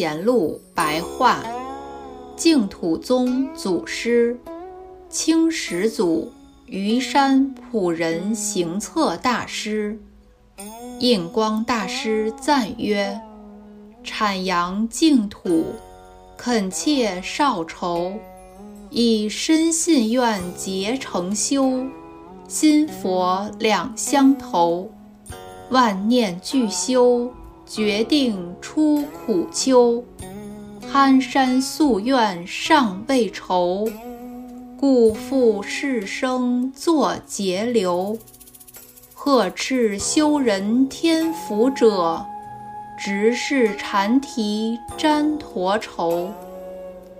贤录白话，净土宗祖师，清始祖虞山普仁行测大师，印光大师赞曰：阐扬净土，恳切少愁，以深信愿结成修，心佛两相投，万念俱修。决定出苦秋，憨山夙愿尚未酬，故复世生作节流。呵斥修人天福者，直视禅题沾陀愁。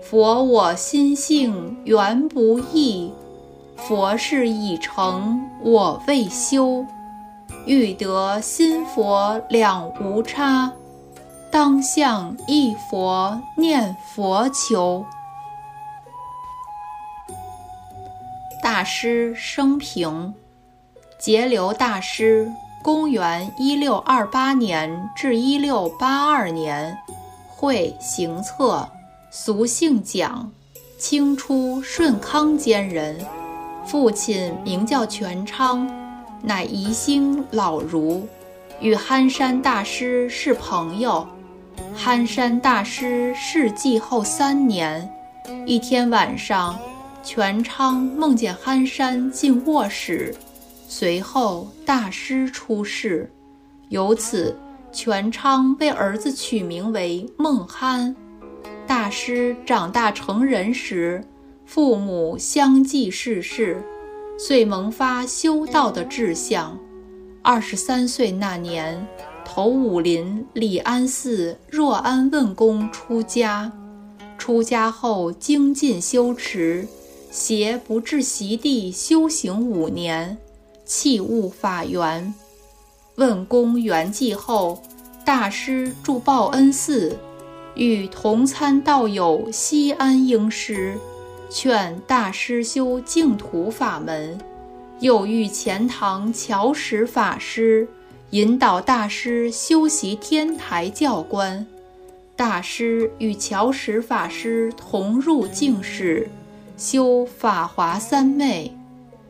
佛我心性原不异，佛事已成我未修。欲得心佛两无差，当向一佛念佛求。大师生平：节流大师，公元一六二八年至一六八二年，会行测，俗姓蒋，清初顺康间人，父亲名叫全昌。乃宜兴老儒，与憨山大师是朋友。憨山大师逝继后三年，一天晚上，全昌梦见憨山进卧室，随后大师出世，由此全昌为儿子取名为孟憨。大师长大成人时，父母相继逝世。遂萌发修道的志向。二十三岁那年，投武林礼安寺若安问公出家。出家后精进修持，携不至席地修行五年，弃悟法缘。问公圆寂后，大师住报恩寺，与同参道友西安英师。劝大师修净土法门，又遇钱塘乔石法师引导大师修习天台教观。大师与乔石法师同入净室，修法华三昧，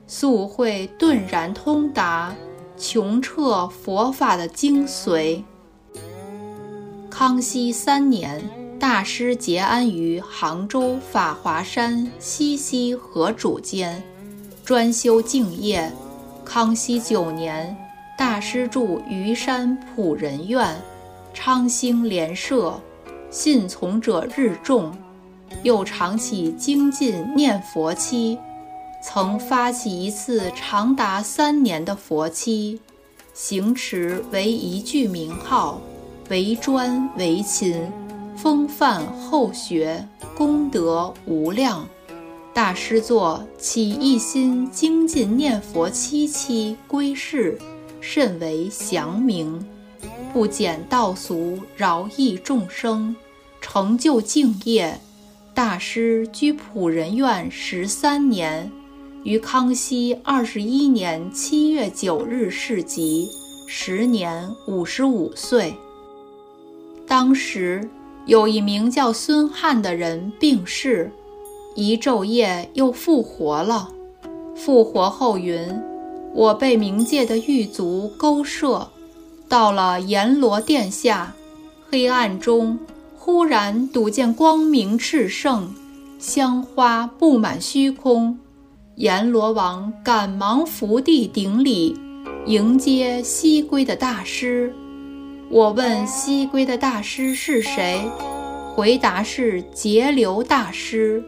速会顿然通达，穷彻佛法的精髓。康熙三年。大师结安于杭州法华山西溪河渚间，专修净业。康熙九年，大师住虞山普仁院，昌兴莲社，信从者日众。又常起精进念佛期，曾发起一次长达三年的佛期，行持为一句名号，为专为勤。风范后学，功德无量。大师作起一心精进念佛七七归世，甚为祥明。不减道俗，饶益众生，成就净业。大师居普仁院十三年，于康熙二十一年七月九日逝疾，时年五十五岁。当时。有一名叫孙汉的人病逝，一昼夜又复活了。复活后云：“我被冥界的狱卒勾摄，到了阎罗殿下，黑暗中忽然睹见光明炽盛，香花布满虚空。阎罗王赶忙伏地顶礼，迎接西归的大师。”我问西归的大师是谁，回答是截流大师。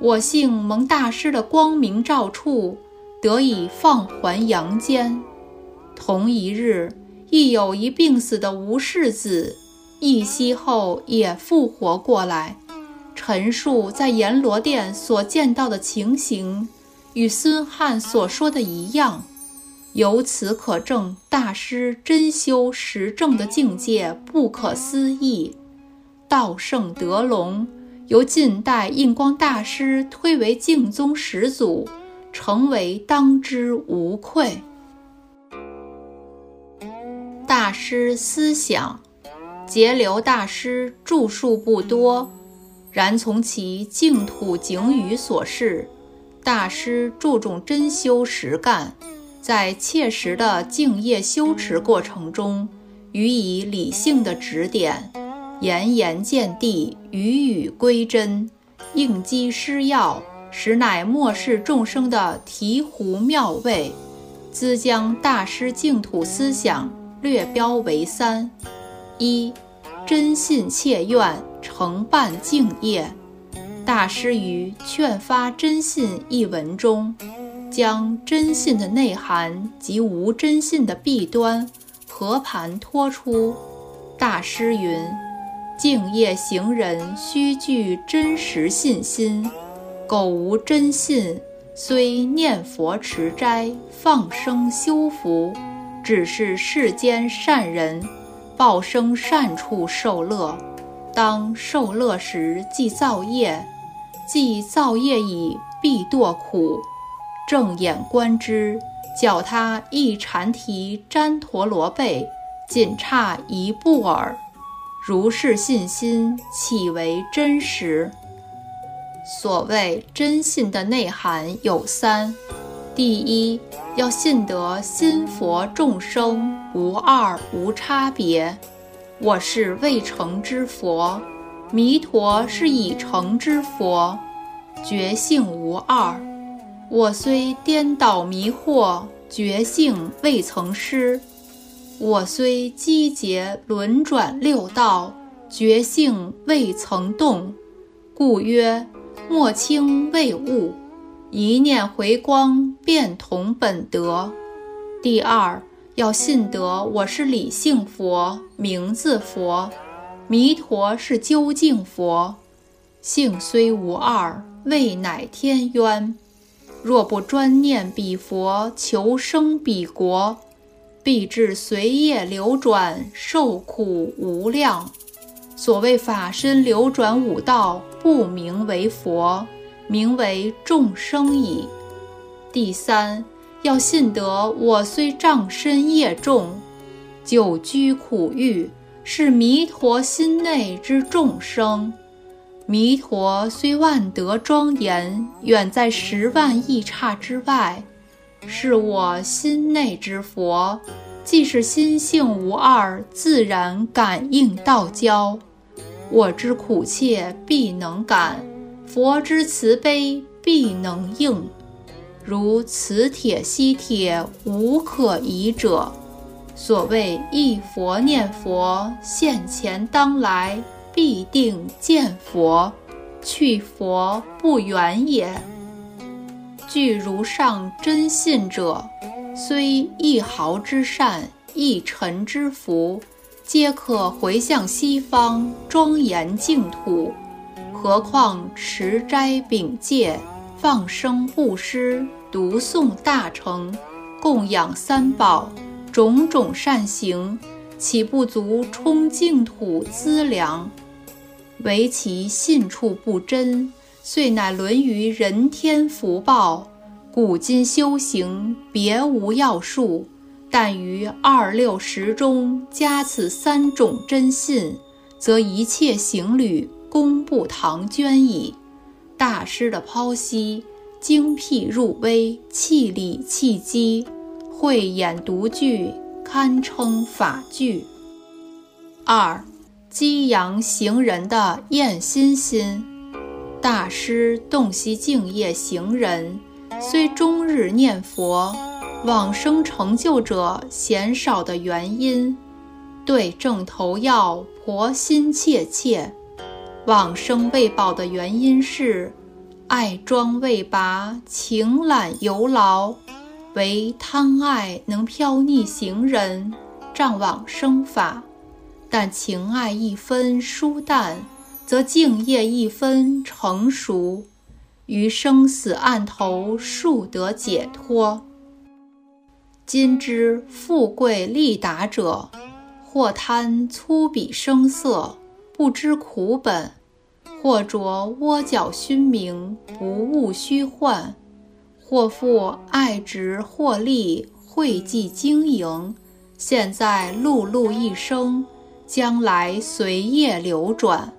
我幸蒙大师的光明照处，得以放还阳间。同一日，亦有一病死的吴氏子，一息后也复活过来，陈述在阎罗殿所见到的情形，与孙汉所说的一样。由此可证，大师真修实证的境界不可思议。道圣德隆由近代印光大师推为净宗始祖，成为当之无愧。大师思想：节流大师著述不多，然从其净土景语所示，大师注重真修实干，在切实的敬业修持过程中，予以理性的指点，言言见地，语语归真，应机施药，实乃末世众生的醍醐妙味。兹将大师净土思想略标为三。一真信切愿，承办敬业。大师于《劝发真信》一文中，将真信的内涵及无真信的弊端和盘托出。大师云：敬业行人须具真实信心，苟无真信，虽念佛持斋、放生修福，只是世间善人。报生善处受乐，当受乐时即造业，既造业已必堕苦。正眼观之，脚他一禅提旃陀罗背，仅差一步耳。如是信心，岂为真实？所谓真信的内涵有三：第一，要信得心佛众生。无二无差别，我是未成之佛，弥陀是已成之佛，觉性无二。我虽颠倒迷惑，觉性未曾失；我虽积劫轮转六道，觉性未曾动。故曰：莫轻未悟，一念回光，便同本德。第二。要信得我是理性佛，名字佛，弥陀是究竟佛，性虽无二，未乃天渊。若不专念彼佛，求生彼国，必至随业流转，受苦无量。所谓法身流转五道，不名为佛，名为众生矣。第三。要信得我虽障身业重，久居苦狱，是弥陀心内之众生。弥陀虽万德庄严，远在十万亿刹之外，是我心内之佛。既是心性无二，自然感应道交。我之苦切必能感，佛之慈悲必能应。如此铁吸铁，无可疑者。所谓一佛念佛，现前当来必定见佛，去佛不远也。具如上真信者，虽一毫之善，一尘之福，皆可回向西方，庄严净土。何况持斋秉戒？放生布施、读诵大乘、供养三宝，种种善行，岂不足充净土资粮？唯其信处不真，遂乃沦于人天福报。古今修行，别无要术，但于二六十中加此三种真信，则一切行旅功不唐捐矣。大师的剖析，精辟入微，气理气机，慧眼独具，堪称法句。二，激扬行人的厌心心。大师洞悉敬业行人，虽终日念佛，往生成就者鲜少的原因，对症头药，婆心切切。往生未报的原因是，爱庄未拔，情懒犹牢，唯贪爱能飘逆行人，障往生法。但情爱一分疏淡，则敬业一分成熟，于生死暗头数得解脱。今之富贵利达者，或贪粗鄙声色。不知苦本，或着窝角熏名，不务虚幻；或复爱执获利，讳计经营。现在碌碌一生，将来随业流转。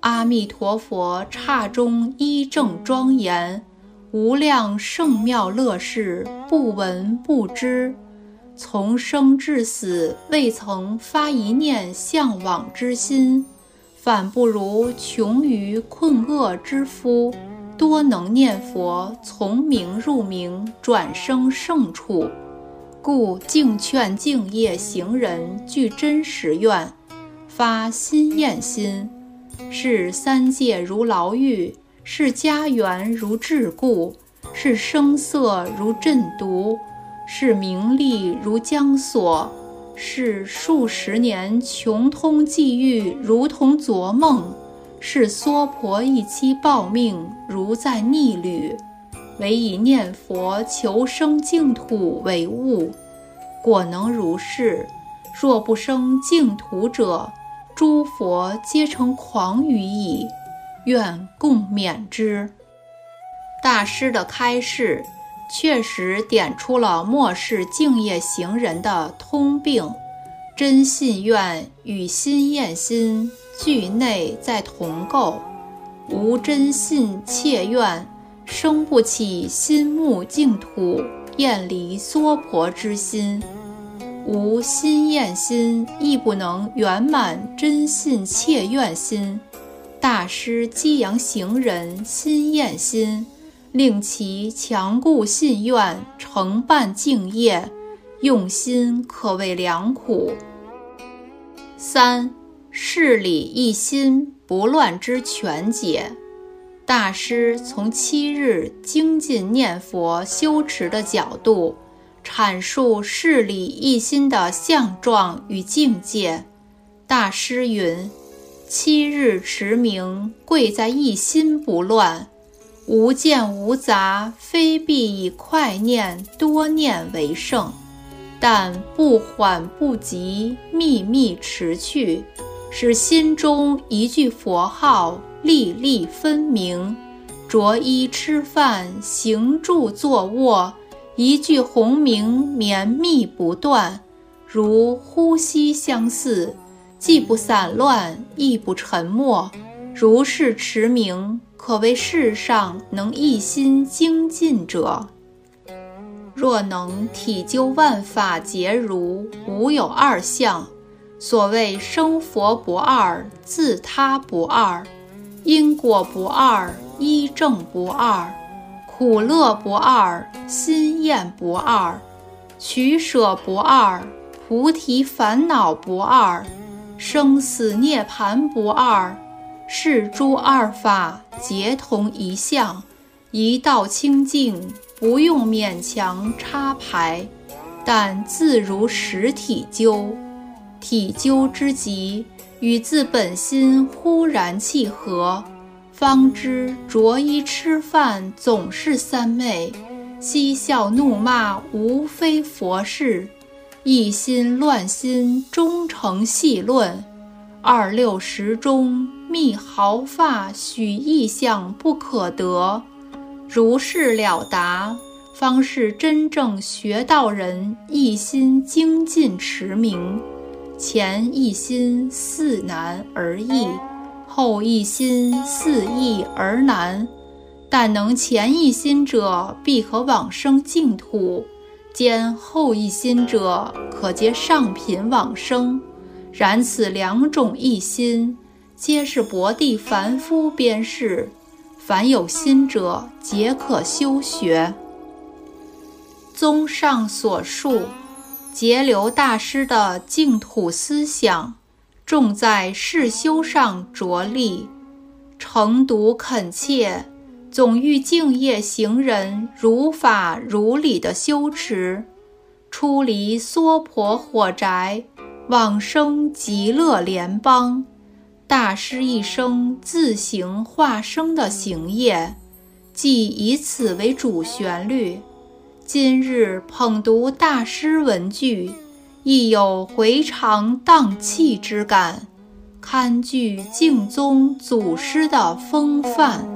阿弥陀佛刹中一正庄严，无量圣妙乐事不闻不知。从生至死未曾发一念向往之心，反不如穷于困厄之夫。多能念佛，从名入名，转生胜处。故敬劝敬业行人具真实愿，发心厌心。是三界如牢狱，是家园如桎梏，是声色如阵毒，是名利如枷锁，是数十年穷通际遇如同昨梦，是娑婆一期报命如在逆旅。唯以念佛求生净土为务，果能如是。若不生净土者，诸佛皆成狂语矣。愿共勉之。大师的开示，确实点出了末世敬业行人的通病：真信愿与心厌心俱内在同构，无真信切愿。生不起心目净土、厌离娑婆之心，无心厌心，亦不能圆满真信切愿心。大师激扬行人心厌心，令其强固信愿，承办敬业，用心可谓良苦。三事理一心不乱之全解。大师从七日精进念佛修持的角度，阐述事理一心的相状与境界。大师云：“七日持名，贵在一心不乱，无见无杂，非必以快念多念为胜。但不缓不急，密密持去，使心中一句佛号。”粒粒分明，着衣吃饭，行住坐卧，一句洪名绵密不断，如呼吸相似，既不散乱，亦不沉默。如是持名，可谓世上能一心精进者。若能体究万法皆如，无有二相。所谓生佛不二，自他不二。因果不二，一正不二，苦乐不二，心厌不二，取舍不二，菩提烦恼不二，生死涅盘不二，是诸二法皆同一相，一道清净，不用勉强插排，但自如实体究，体究之极。与自本心忽然契合，方知着衣吃饭总是三昧，嬉笑怒骂无非佛事，一心乱心终成戏论。二六时中觅毫发许意象不可得，如是了达，方是真正学道人一心精进持名。前一心似难而易，后一心似易而难。但能前一心者，必可往生净土；兼后一心者，可结上品往生。然此两种一心，皆是薄地凡夫边事。凡有心者，皆可修学。综上所述。节流大师的净土思想，重在世修上着力，诚笃恳切，总欲敬业行人如法如理的修持，出离娑婆火宅，往生极乐联邦。大师一生自行化生的行业，即以此为主旋律。今日捧读大师文句，亦有回肠荡气之感，堪具敬宗祖师的风范。